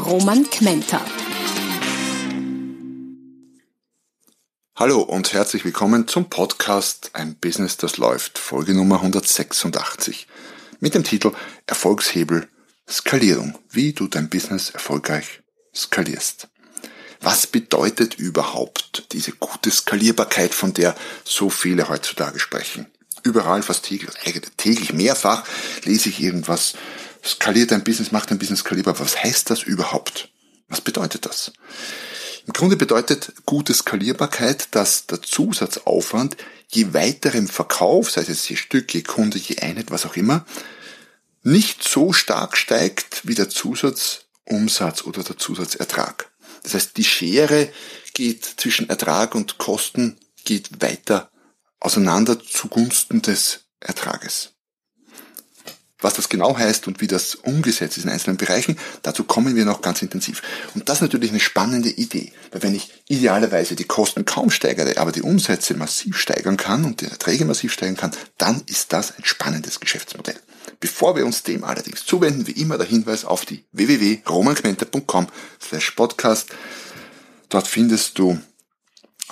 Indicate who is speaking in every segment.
Speaker 1: Roman Kmenter.
Speaker 2: Hallo und herzlich willkommen zum Podcast Ein Business, das läuft, Folge Nummer 186 mit dem Titel Erfolgshebel Skalierung, wie du dein Business erfolgreich skalierst. Was bedeutet überhaupt diese gute Skalierbarkeit, von der so viele heutzutage sprechen? Überall, fast täglich, täglich mehrfach lese ich irgendwas, skaliert ein Business, macht ein Business skalierbar. Was heißt das überhaupt? Was bedeutet das? Im Grunde bedeutet gute Skalierbarkeit, dass der Zusatzaufwand je weiterem Verkauf, sei es je Stück, je Kunde, je Einheit, was auch immer, nicht so stark steigt wie der Zusatzumsatz oder der Zusatzertrag. Das heißt, die Schere geht zwischen Ertrag und Kosten geht weiter auseinander zugunsten des Ertrages. Was das genau heißt und wie das umgesetzt ist in einzelnen Bereichen, dazu kommen wir noch ganz intensiv. Und das ist natürlich eine spannende Idee, weil wenn ich idealerweise die Kosten kaum steigere, aber die Umsätze massiv steigern kann und die Erträge massiv steigern kann, dann ist das ein spannendes Geschäftsmodell. Bevor wir uns dem allerdings zuwenden, wie immer der Hinweis auf die www.romanquenter.com slash podcast. Dort findest du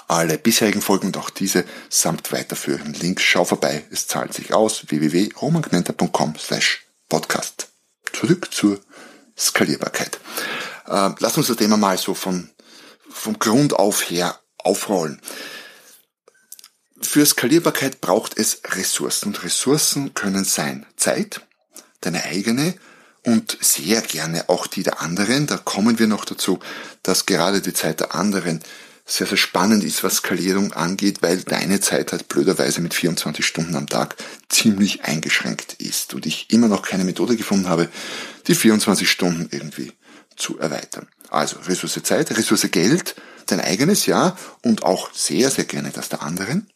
Speaker 2: alle bisherigen Folgen und auch diese samt weiterführenden Links. Schau vorbei, es zahlt sich aus. www.romanquenter.com slash podcast. Zurück zur Skalierbarkeit. Äh, lass uns das Thema mal so von, vom Grund auf her aufrollen. Für Skalierbarkeit braucht es Ressourcen und Ressourcen können sein Zeit, deine eigene und sehr gerne auch die der anderen. Da kommen wir noch dazu, dass gerade die Zeit der anderen sehr, sehr spannend ist, was Skalierung angeht, weil deine Zeit halt blöderweise mit 24 Stunden am Tag ziemlich eingeschränkt ist und ich immer noch keine Methode gefunden habe, die 24 Stunden irgendwie zu erweitern. Also Ressource Zeit, Ressource Geld, dein eigenes Ja und auch sehr, sehr gerne das der anderen.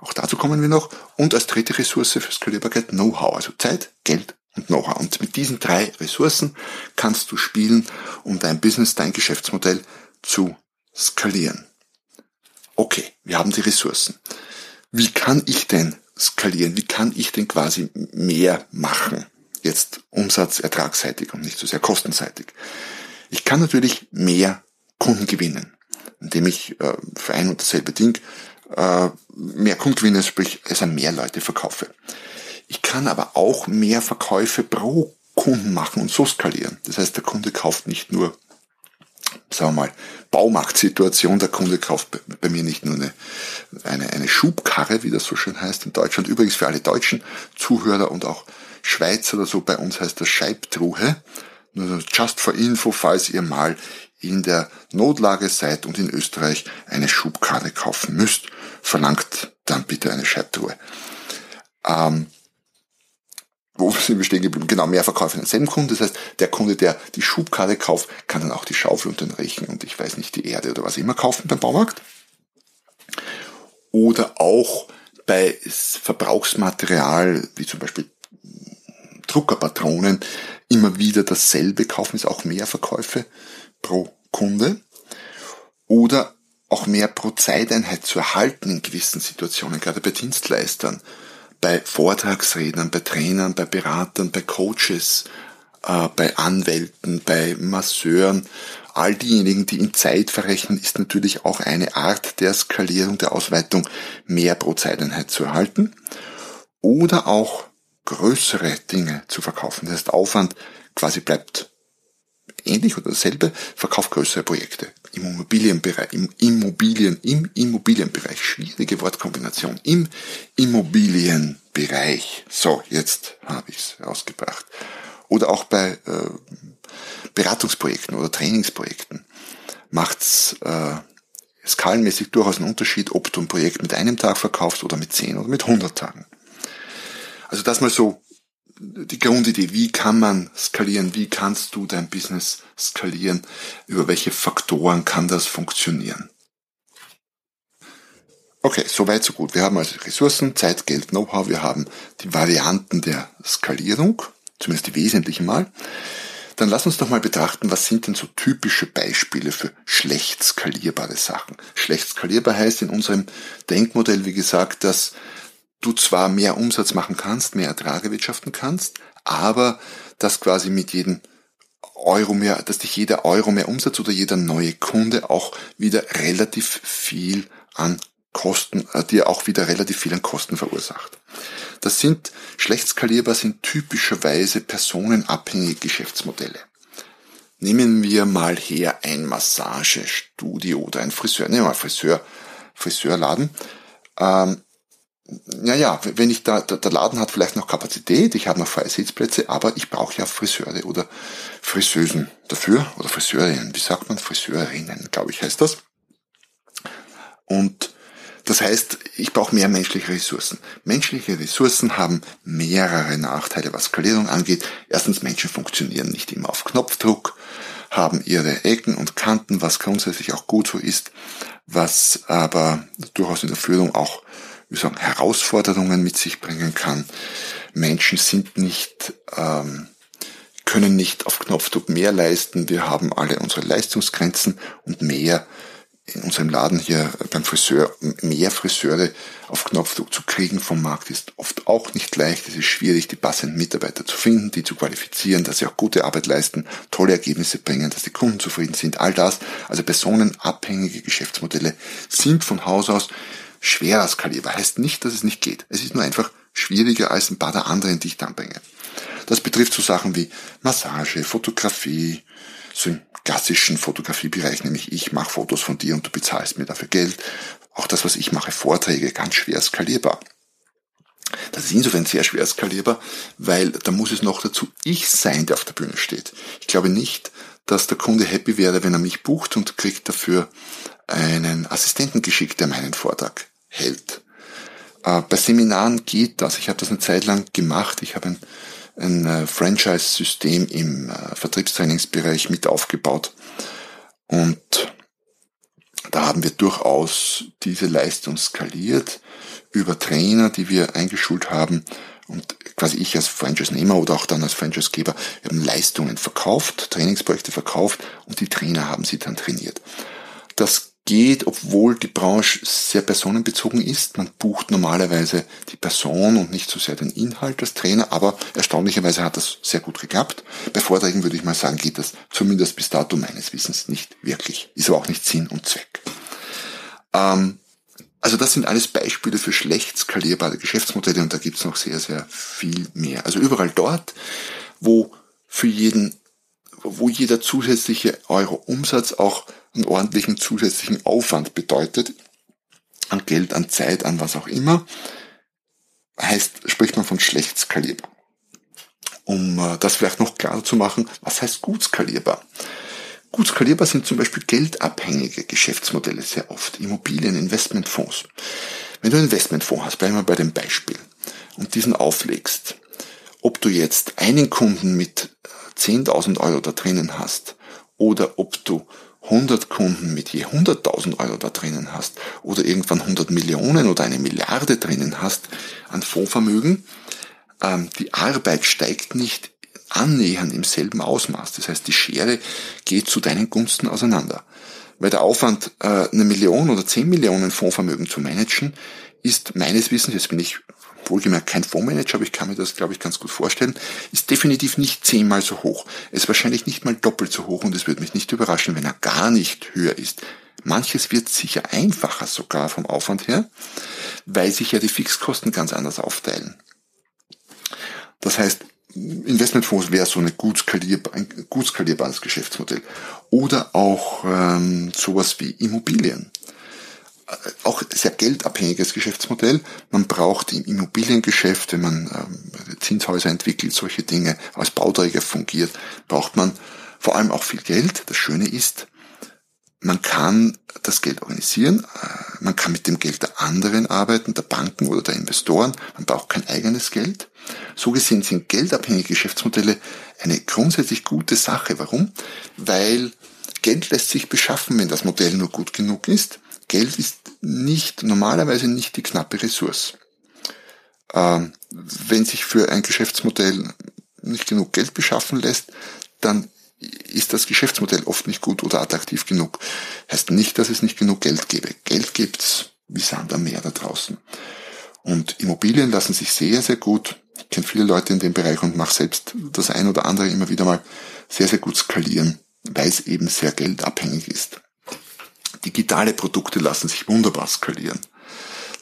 Speaker 2: Auch dazu kommen wir noch. Und als dritte Ressource für Skalierbarkeit Know-how, also Zeit, Geld und Know-how. Und mit diesen drei Ressourcen kannst du spielen, um dein Business, dein Geschäftsmodell zu skalieren. Okay, wir haben die Ressourcen. Wie kann ich denn skalieren? Wie kann ich denn quasi mehr machen? Jetzt Umsatz, ertragsseitig und nicht so sehr kostenseitig. Ich kann natürlich mehr Kunden gewinnen, indem ich äh, für ein und dasselbe Ding äh, mehr Kundengewinne, sprich es an mehr Leute verkaufe. Ich kann aber auch mehr Verkäufe pro Kunden machen und so skalieren. Das heißt, der Kunde kauft nicht nur, sagen wir mal, Baumarktsituation, der Kunde kauft bei mir nicht nur eine, eine, eine Schubkarre, wie das so schön heißt in Deutschland. Übrigens für alle deutschen Zuhörer und auch Schweizer oder so, bei uns heißt das Scheibtruhe. Just for info, falls ihr mal in der Notlage seid und in Österreich eine Schubkarre kaufen müsst, verlangt dann bitte eine Scheibtruhe. Ähm, wo sind wir stehen geblieben? Genau, mehr Verkäufe an denselben Kunden. Das heißt, der Kunde, der die Schubkarre kauft, kann dann auch die Schaufel und den Rechen und ich weiß nicht, die Erde oder was immer kaufen beim Baumarkt. Oder auch bei Verbrauchsmaterial, wie zum Beispiel Druckerpatronen, immer wieder dasselbe kaufen, ist auch mehr Verkäufe pro Kunde. Oder auch mehr pro Zeiteinheit zu erhalten in gewissen Situationen, gerade bei Dienstleistern, bei Vortragsrednern, bei Trainern, bei Beratern, bei Coaches, äh, bei Anwälten, bei Masseuren. All diejenigen, die in Zeit verrechnen, ist natürlich auch eine Art der Skalierung, der Ausweitung, mehr pro Zeiteinheit zu erhalten. Oder auch größere Dinge zu verkaufen. Das heißt, Aufwand quasi bleibt ähnlich oder dasselbe, verkauft größere Projekte Immobilienbereich, im Immobilien, im Immobilienbereich, schwierige Wortkombination, im Immobilienbereich. So, jetzt habe ich es rausgebracht. Oder auch bei äh, Beratungsprojekten oder Trainingsprojekten macht's äh, skalenmäßig durchaus einen Unterschied, ob du ein Projekt mit einem Tag verkaufst oder mit zehn oder mit hundert Tagen. Also das mal so die Grundidee, wie kann man skalieren, wie kannst du dein Business skalieren, über welche Faktoren kann das funktionieren. Okay, soweit so gut. Wir haben also Ressourcen, Zeit, Geld, Know-how, wir haben die Varianten der Skalierung, zumindest die wesentlichen mal. Dann lass uns doch mal betrachten, was sind denn so typische Beispiele für schlecht skalierbare Sachen. Schlecht skalierbar heißt in unserem Denkmodell, wie gesagt, dass du zwar mehr Umsatz machen kannst, mehr Ertrage wirtschaften kannst, aber dass quasi mit jedem Euro mehr, dass dich jeder Euro mehr Umsatz oder jeder neue Kunde auch wieder relativ viel an Kosten, äh, dir auch wieder relativ viel an Kosten verursacht. Das sind, schlecht skalierbar sind typischerweise personenabhängige Geschäftsmodelle. Nehmen wir mal her ein Massagestudio oder ein Friseur, nehmen wir mal Friseur, Friseurladen. Ähm, naja, wenn ich da, der Laden hat vielleicht noch Kapazität, ich habe noch freie Sitzplätze, aber ich brauche ja Friseure oder Friseusen dafür oder Friseurinnen. Wie sagt man? Friseurinnen, glaube ich, heißt das. Und das heißt, ich brauche mehr menschliche Ressourcen. Menschliche Ressourcen haben mehrere Nachteile, was Skalierung angeht. Erstens, Menschen funktionieren nicht immer auf Knopfdruck, haben ihre Ecken und Kanten, was grundsätzlich auch gut so ist, was aber durchaus in der Führung auch wie sagen, Herausforderungen mit sich bringen kann. Menschen sind nicht, ähm, können nicht auf Knopfdruck mehr leisten. Wir haben alle unsere Leistungsgrenzen und mehr in unserem Laden hier beim Friseur, mehr Friseure auf Knopfdruck zu kriegen vom Markt ist oft auch nicht leicht. Es ist schwierig, die passenden Mitarbeiter zu finden, die zu qualifizieren, dass sie auch gute Arbeit leisten, tolle Ergebnisse bringen, dass die Kunden zufrieden sind. All das, also personenabhängige Geschäftsmodelle sind von Haus aus schwerer skalierbar. Heißt nicht, dass es nicht geht. Es ist nur einfach schwieriger als ein paar der anderen, die ich dann bringe. Das betrifft so Sachen wie Massage, Fotografie, so im klassischen Fotografiebereich, nämlich ich mache Fotos von dir und du bezahlst mir dafür Geld. Auch das, was ich mache, Vorträge, ganz schwer skalierbar. Das ist insofern sehr schwer skalierbar, weil da muss es noch dazu ich sein, der auf der Bühne steht. Ich glaube nicht, dass der Kunde happy wäre, wenn er mich bucht und kriegt dafür einen Assistenten geschickt, der meinen Vortrag hält. Äh, bei Seminaren geht das. Ich habe das eine Zeit lang gemacht. Ich habe ein, ein äh, Franchise-System im äh, Vertriebstrainingsbereich mit aufgebaut. Und da haben wir durchaus diese Leistung skaliert über Trainer, die wir eingeschult haben. Und quasi ich als Franchise-Nehmer oder auch dann als Franchise-Geber haben Leistungen verkauft, Trainingsprojekte verkauft und die Trainer haben sie dann trainiert. Das geht, obwohl die Branche sehr personenbezogen ist. Man bucht normalerweise die Person und nicht so sehr den Inhalt als Trainer, aber erstaunlicherweise hat das sehr gut geklappt. Bei Vorträgen würde ich mal sagen, geht das zumindest bis dato meines Wissens nicht wirklich. Ist aber auch nicht Sinn und Zweck. Ähm, also das sind alles Beispiele für schlecht skalierbare Geschäftsmodelle und da gibt's noch sehr, sehr viel mehr. Also überall dort, wo für jeden, wo jeder zusätzliche Euro Umsatz auch einen ordentlichen zusätzlichen Aufwand bedeutet, an Geld, an Zeit, an was auch immer, heißt, spricht man von schlecht skalierbar. Um äh, das vielleicht noch klarer zu machen, was heißt gut skalierbar? Gut skalierbar sind zum Beispiel geldabhängige Geschäftsmodelle sehr oft, Immobilien, Investmentfonds. Wenn du einen Investmentfonds hast, bleiben wir bei dem Beispiel, und diesen auflegst, ob du jetzt einen Kunden mit 10.000 Euro da drinnen hast oder ob du 100 Kunden mit je 100.000 Euro da drinnen hast oder irgendwann 100 Millionen oder eine Milliarde drinnen hast an Fondsvermögen, ähm, die Arbeit steigt nicht annähernd im selben Ausmaß. Das heißt, die Schere geht zu deinen Gunsten auseinander. Weil der Aufwand, äh, eine Million oder 10 Millionen Fondsvermögen zu managen, ist meines Wissens, jetzt bin ich wohlgemerkt kein Fondsmanager, aber ich kann mir das, glaube ich, ganz gut vorstellen, ist definitiv nicht zehnmal so hoch. Es ist wahrscheinlich nicht mal doppelt so hoch und es würde mich nicht überraschen, wenn er gar nicht höher ist. Manches wird sicher einfacher sogar vom Aufwand her, weil sich ja die Fixkosten ganz anders aufteilen. Das heißt, Investmentfonds wäre so eine gut skalierbar, ein gut skalierbares Geschäftsmodell. Oder auch ähm, sowas wie Immobilien auch sehr geldabhängiges Geschäftsmodell. Man braucht im Immobiliengeschäft, wenn man ähm, Zinshäuser entwickelt, solche Dinge als Bauträger fungiert, braucht man vor allem auch viel Geld. Das Schöne ist, man kann das Geld organisieren, äh, man kann mit dem Geld der anderen arbeiten, der Banken oder der Investoren, man braucht kein eigenes Geld. So gesehen sind geldabhängige Geschäftsmodelle eine grundsätzlich gute Sache. Warum? Weil Geld lässt sich beschaffen, wenn das Modell nur gut genug ist. Geld ist nicht, normalerweise nicht die knappe Ressource. Ähm, wenn sich für ein Geschäftsmodell nicht genug Geld beschaffen lässt, dann ist das Geschäftsmodell oft nicht gut oder attraktiv genug. Heißt nicht, dass es nicht genug Geld gäbe. Geld gibt's wie Sand am Meer da draußen. Und Immobilien lassen sich sehr, sehr gut, ich kenne viele Leute in dem Bereich und mache selbst das ein oder andere immer wieder mal sehr, sehr gut skalieren, weil es eben sehr geldabhängig ist. Digitale Produkte lassen sich wunderbar skalieren.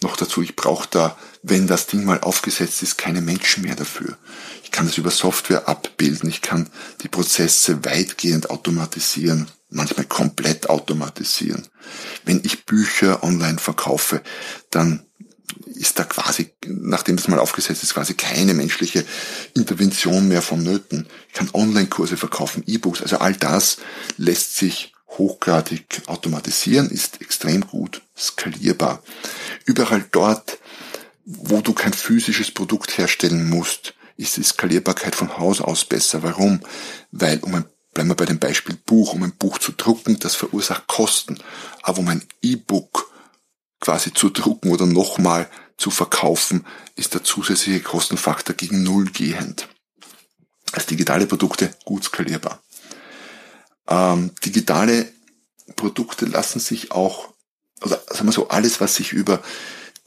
Speaker 2: Noch dazu, ich brauche da, wenn das Ding mal aufgesetzt ist, keine Menschen mehr dafür. Ich kann das über Software abbilden, ich kann die Prozesse weitgehend automatisieren, manchmal komplett automatisieren. Wenn ich Bücher online verkaufe, dann ist da quasi, nachdem das mal aufgesetzt ist, quasi keine menschliche Intervention mehr vonnöten. Ich kann Online-Kurse verkaufen, E-Books, also all das lässt sich hochgradig automatisieren, ist extrem gut skalierbar. Überall dort, wo du kein physisches Produkt herstellen musst, ist die Skalierbarkeit von Haus aus besser. Warum? Weil, um ein, bleiben wir bei dem Beispiel Buch, um ein Buch zu drucken, das verursacht Kosten. Aber um ein E-Book quasi zu drucken oder nochmal zu verkaufen, ist der zusätzliche Kostenfaktor gegen Null gehend. Als digitale Produkte gut skalierbar. Ähm, digitale Produkte lassen sich auch, oder sagen wir so, alles, was sich über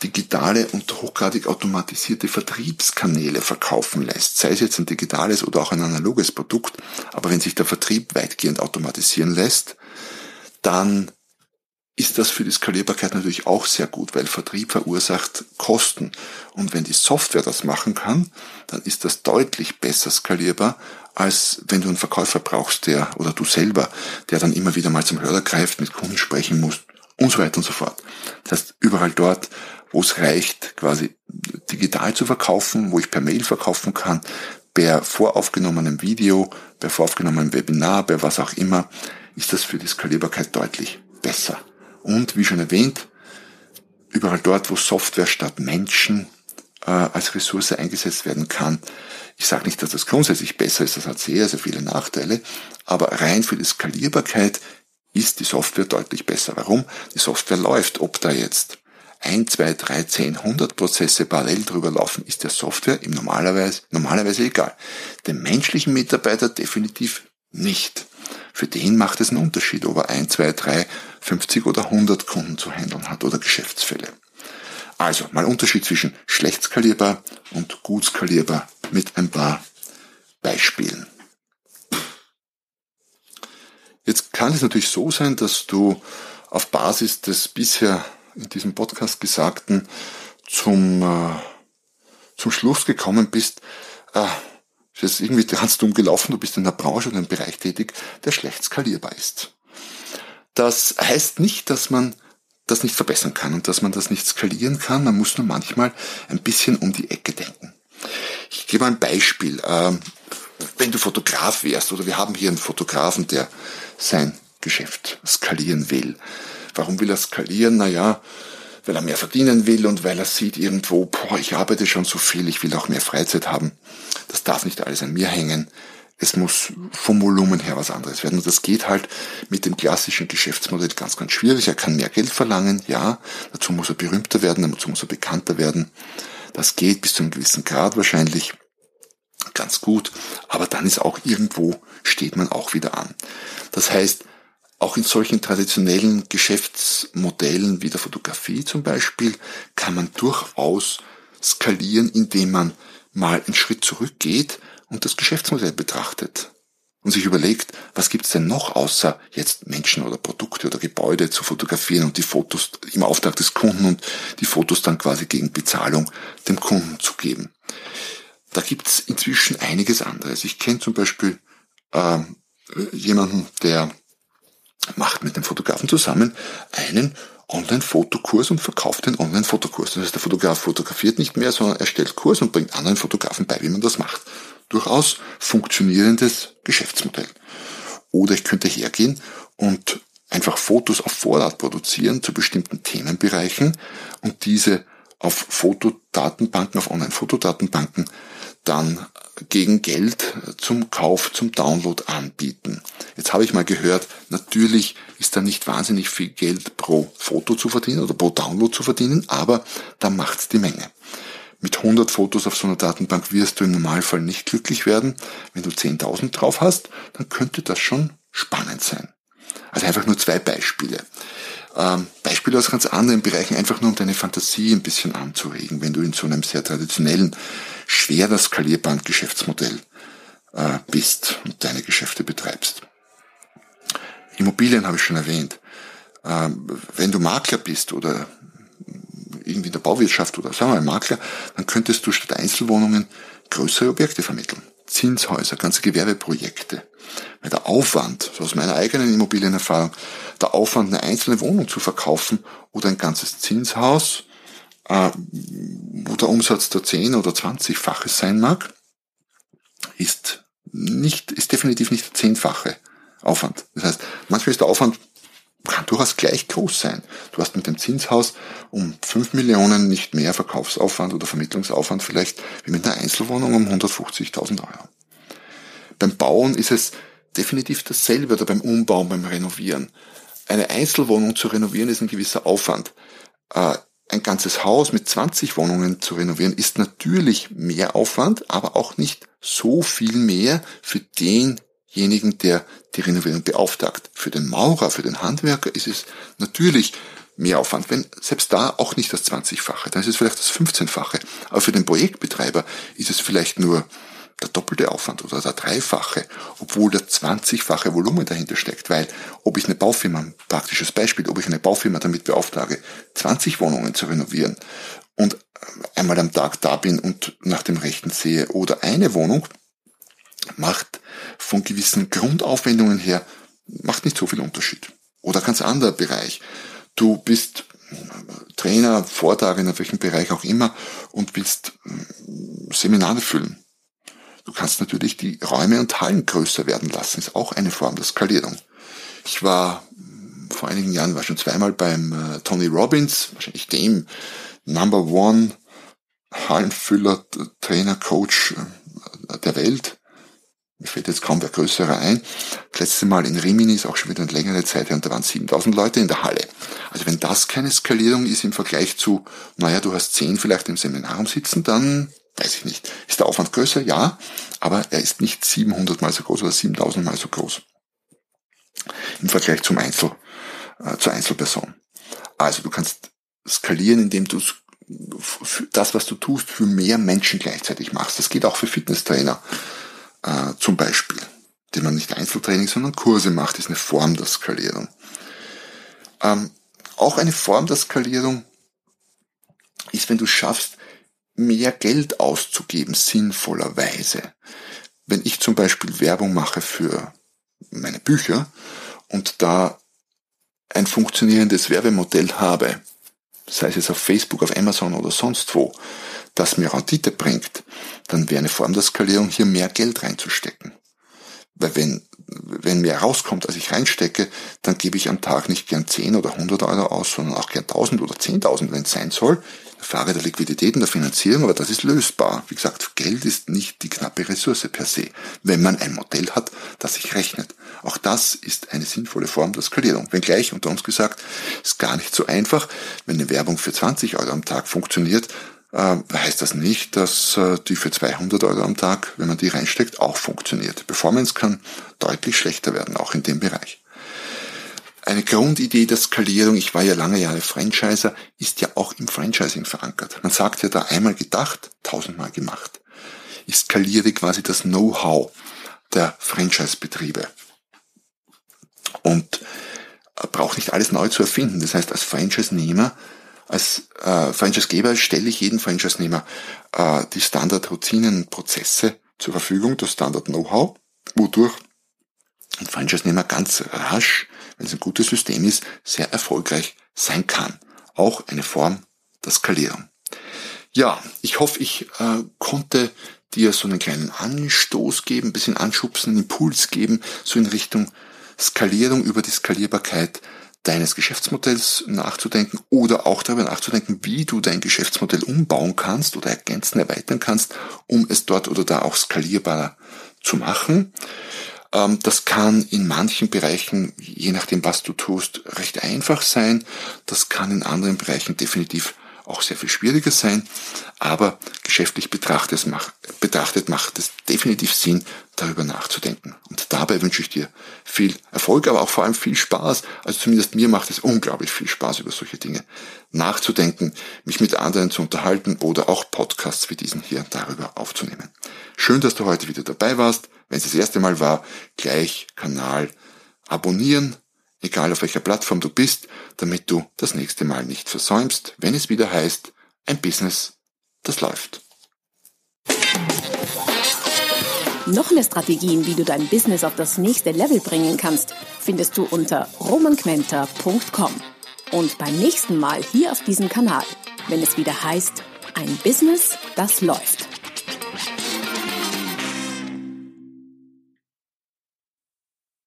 Speaker 2: digitale und hochgradig automatisierte Vertriebskanäle verkaufen lässt, sei es jetzt ein digitales oder auch ein analoges Produkt, aber wenn sich der Vertrieb weitgehend automatisieren lässt, dann ist das für die Skalierbarkeit natürlich auch sehr gut, weil Vertrieb verursacht Kosten. Und wenn die Software das machen kann, dann ist das deutlich besser skalierbar, als wenn du einen Verkäufer brauchst, der, oder du selber, der dann immer wieder mal zum Hörer greift, mit Kunden sprechen muss und so weiter und so fort. Das heißt, überall dort, wo es reicht, quasi digital zu verkaufen, wo ich per Mail verkaufen kann, per voraufgenommenem Video, per voraufgenommenem Webinar, per was auch immer, ist das für die Skalierbarkeit deutlich besser. Und wie schon erwähnt, überall dort, wo Software statt Menschen äh, als Ressource eingesetzt werden kann. Ich sage nicht, dass das grundsätzlich besser ist, das hat sehr, sehr viele Nachteile, aber rein für die Skalierbarkeit ist die Software deutlich besser. Warum? Die Software läuft, ob da jetzt ein, zwei, drei, zehn, hundert Prozesse parallel drüber laufen, ist der Software im normalerweise, normalerweise egal. Dem menschlichen Mitarbeiter definitiv nicht. Für den macht es einen Unterschied, ob er ein, zwei, drei, 50 oder 100 Kunden zu handeln hat oder Geschäftsfälle. Also mal Unterschied zwischen schlecht skalierbar und gut skalierbar mit ein paar Beispielen. Jetzt kann es natürlich so sein, dass du auf Basis des bisher in diesem Podcast Gesagten zum, äh, zum Schluss gekommen bist, äh, ist jetzt irgendwie ganz dumm gelaufen, du bist in einer Branche oder einem Bereich tätig, der schlecht skalierbar ist. Das heißt nicht, dass man das nicht verbessern kann und dass man das nicht skalieren kann. Man muss nur manchmal ein bisschen um die Ecke denken. Ich gebe ein Beispiel. Ähm, wenn du Fotograf wärst oder wir haben hier einen Fotografen, der sein Geschäft skalieren will, Warum will er skalieren? Naja, weil er mehr verdienen will und weil er sieht irgendwo, boah, ich arbeite schon so viel, ich will auch mehr Freizeit haben. Das darf nicht alles an mir hängen. Es muss vom Volumen her was anderes werden. Und das geht halt mit dem klassischen Geschäftsmodell ganz, ganz schwierig. Er kann mehr Geld verlangen, ja. Dazu muss er berühmter werden, dazu muss er bekannter werden. Das geht bis zu einem gewissen Grad wahrscheinlich ganz gut. Aber dann ist auch irgendwo, steht man auch wieder an. Das heißt, auch in solchen traditionellen Geschäftsmodellen wie der Fotografie zum Beispiel kann man durchaus skalieren, indem man mal einen Schritt zurückgeht und das Geschäftsmodell betrachtet und sich überlegt, was gibt's denn noch außer jetzt Menschen oder Produkte oder Gebäude zu fotografieren und die Fotos im Auftrag des Kunden und die Fotos dann quasi gegen Bezahlung dem Kunden zu geben. Da gibt's inzwischen einiges anderes. Ich kenne zum Beispiel äh, jemanden, der macht mit dem Fotografen zusammen einen Online-Fotokurs und verkauft den Online-Fotokurs. Das heißt, der Fotograf fotografiert nicht mehr, sondern er stellt Kurs und bringt anderen Fotografen bei, wie man das macht. Durchaus funktionierendes Geschäftsmodell. Oder ich könnte hergehen und einfach Fotos auf Vorrat produzieren zu bestimmten Themenbereichen und diese auf Fotodatenbanken, auf Online-Fotodatenbanken dann gegen Geld zum Kauf, zum Download anbieten. Jetzt habe ich mal gehört, natürlich ist da nicht wahnsinnig viel Geld pro Foto zu verdienen oder pro Download zu verdienen, aber da macht's die Menge. Mit 100 Fotos auf so einer Datenbank wirst du im Normalfall nicht glücklich werden. Wenn du 10.000 drauf hast, dann könnte das schon spannend sein. Also einfach nur zwei Beispiele. Ähm, Beispiele aus ganz anderen Bereichen, einfach nur um deine Fantasie ein bisschen anzuregen, wenn du in so einem sehr traditionellen, schwerer skalierbaren Geschäftsmodell äh, bist und deine Geschäfte betreibst. Immobilien habe ich schon erwähnt. Ähm, wenn du Makler bist oder irgendwie in der Bauwirtschaft oder sagen wir mal Makler, dann könntest du statt Einzelwohnungen größere Objekte vermitteln. Zinshäuser, ganze Gewerbeprojekte. Weil der Aufwand, so aus meiner eigenen Immobilienerfahrung, der Aufwand, eine einzelne Wohnung zu verkaufen oder ein ganzes Zinshaus, äh, wo der Umsatz der 10 oder 20-fache sein mag, ist nicht, ist definitiv nicht der zehnfache Aufwand. Das heißt, manchmal ist der Aufwand kann durchaus gleich groß sein. Du hast mit dem Zinshaus um 5 Millionen nicht mehr Verkaufsaufwand oder Vermittlungsaufwand vielleicht wie mit einer Einzelwohnung um 150.000 Euro. Beim Bauen ist es definitiv dasselbe oder beim Umbau, beim Renovieren. Eine Einzelwohnung zu renovieren ist ein gewisser Aufwand. Äh, ein ganzes Haus mit 20 Wohnungen zu renovieren ist natürlich mehr Aufwand, aber auch nicht so viel mehr für denjenigen, der die Renovierung beauftragt. Für den Maurer, für den Handwerker ist es natürlich mehr Aufwand, wenn selbst da auch nicht das 20-fache, dann ist es vielleicht das 15-fache. Aber für den Projektbetreiber ist es vielleicht nur der doppelte Aufwand oder der dreifache, obwohl der 20-fache Volumen dahinter steckt, weil ob ich eine Baufirma, ein praktisches Beispiel, ob ich eine Baufirma damit beauftrage, 20 Wohnungen zu renovieren und einmal am Tag da bin und nach dem Rechten sehe oder eine Wohnung, macht von gewissen Grundaufwendungen her, macht nicht so viel Unterschied. Oder ganz anderer Bereich. Du bist Trainer, Vortrag in welchem Bereich auch immer und willst hm, Seminare füllen. Du kannst natürlich die Räume und Hallen größer werden lassen, ist auch eine Form der Skalierung. Ich war hm, vor einigen Jahren, war schon zweimal beim äh, Tony Robbins, wahrscheinlich dem Number One Hallenfüller, Trainer, Coach äh, der Welt. Mir fällt jetzt kaum der größere ein. Das letzte Mal in Rimini ist auch schon wieder eine längere Zeit her und da waren 7000 Leute in der Halle. Also wenn das keine Skalierung ist im Vergleich zu, naja, du hast 10 vielleicht im Seminarraum sitzen, dann weiß ich nicht. Ist der Aufwand größer? Ja, aber er ist nicht 700 mal so groß oder 7000 mal so groß. Im Vergleich zum Einzel, äh, zur Einzelperson. Also du kannst skalieren, indem du das, was du tust, für mehr Menschen gleichzeitig machst. Das geht auch für Fitnesstrainer äh, zum Beispiel, den man nicht Einzeltraining, sondern Kurse macht, ist eine Form der Skalierung. Ähm, auch eine Form der Skalierung ist, wenn du schaffst, mehr Geld auszugeben, sinnvollerweise. Wenn ich zum Beispiel Werbung mache für meine Bücher und da ein funktionierendes Werbemodell habe, sei es jetzt auf Facebook, auf Amazon oder sonst wo, das mir Rendite bringt, dann wäre eine Form der Skalierung hier mehr Geld reinzustecken. Weil wenn, wenn mehr rauskommt, als ich reinstecke, dann gebe ich am Tag nicht gern 10 oder 100 Euro aus, sondern auch gern 1000 oder 10.000, wenn es sein soll. Frage der Liquidität und der Finanzierung, aber das ist lösbar. Wie gesagt, Geld ist nicht die knappe Ressource per se, wenn man ein Modell hat, das sich rechnet. Auch das ist eine sinnvolle Form der Skalierung. Wenngleich, unter uns gesagt, ist gar nicht so einfach. Wenn eine Werbung für 20 Euro am Tag funktioniert, äh, heißt das nicht, dass äh, die für 200 Euro am Tag, wenn man die reinsteckt, auch funktioniert. Performance kann deutlich schlechter werden, auch in dem Bereich. Eine Grundidee der Skalierung, ich war ja lange Jahre Franchiser, ist ja auch im Franchising verankert. Man sagt ja da einmal gedacht, tausendmal gemacht. Ich skaliere quasi das Know-how der Franchise-Betriebe. Und äh, braucht nicht alles neu zu erfinden. Das heißt, als Franchise-Nehmer als äh, Franchise-Geber stelle ich jedem Franchise-Nehmer äh, die Standard-Routinen Prozesse zur Verfügung, das Standard-Know-how, wodurch ein Franchise-Nehmer ganz rasch, wenn es ein gutes System ist, sehr erfolgreich sein kann. Auch eine Form der Skalierung. Ja, ich hoffe, ich äh, konnte dir so einen kleinen Anstoß geben, ein bisschen anschubsen, einen Impuls geben, so in Richtung Skalierung über die Skalierbarkeit deines Geschäftsmodells nachzudenken oder auch darüber nachzudenken, wie du dein Geschäftsmodell umbauen kannst oder ergänzen, erweitern kannst, um es dort oder da auch skalierbarer zu machen. Ähm, das kann in manchen Bereichen, je nachdem was du tust, recht einfach sein. Das kann in anderen Bereichen definitiv auch sehr viel schwieriger sein, aber geschäftlich betrachtet, betrachtet macht es definitiv Sinn, darüber nachzudenken. Und dabei wünsche ich dir viel Erfolg, aber auch vor allem viel Spaß. Also zumindest mir macht es unglaublich viel Spaß, über solche Dinge nachzudenken, mich mit anderen zu unterhalten oder auch Podcasts wie diesen hier darüber aufzunehmen. Schön, dass du heute wieder dabei warst. Wenn es das erste Mal war, gleich Kanal abonnieren, egal auf welcher Plattform du bist, damit du das nächste Mal nicht versäumst, wenn es wieder heißt, ein Business, das läuft.
Speaker 1: Noch mehr Strategien, wie du dein Business auf das nächste Level bringen kannst, findest du unter romanquenter.com. Und beim nächsten Mal hier auf diesem Kanal, wenn es wieder heißt, ein Business, das läuft.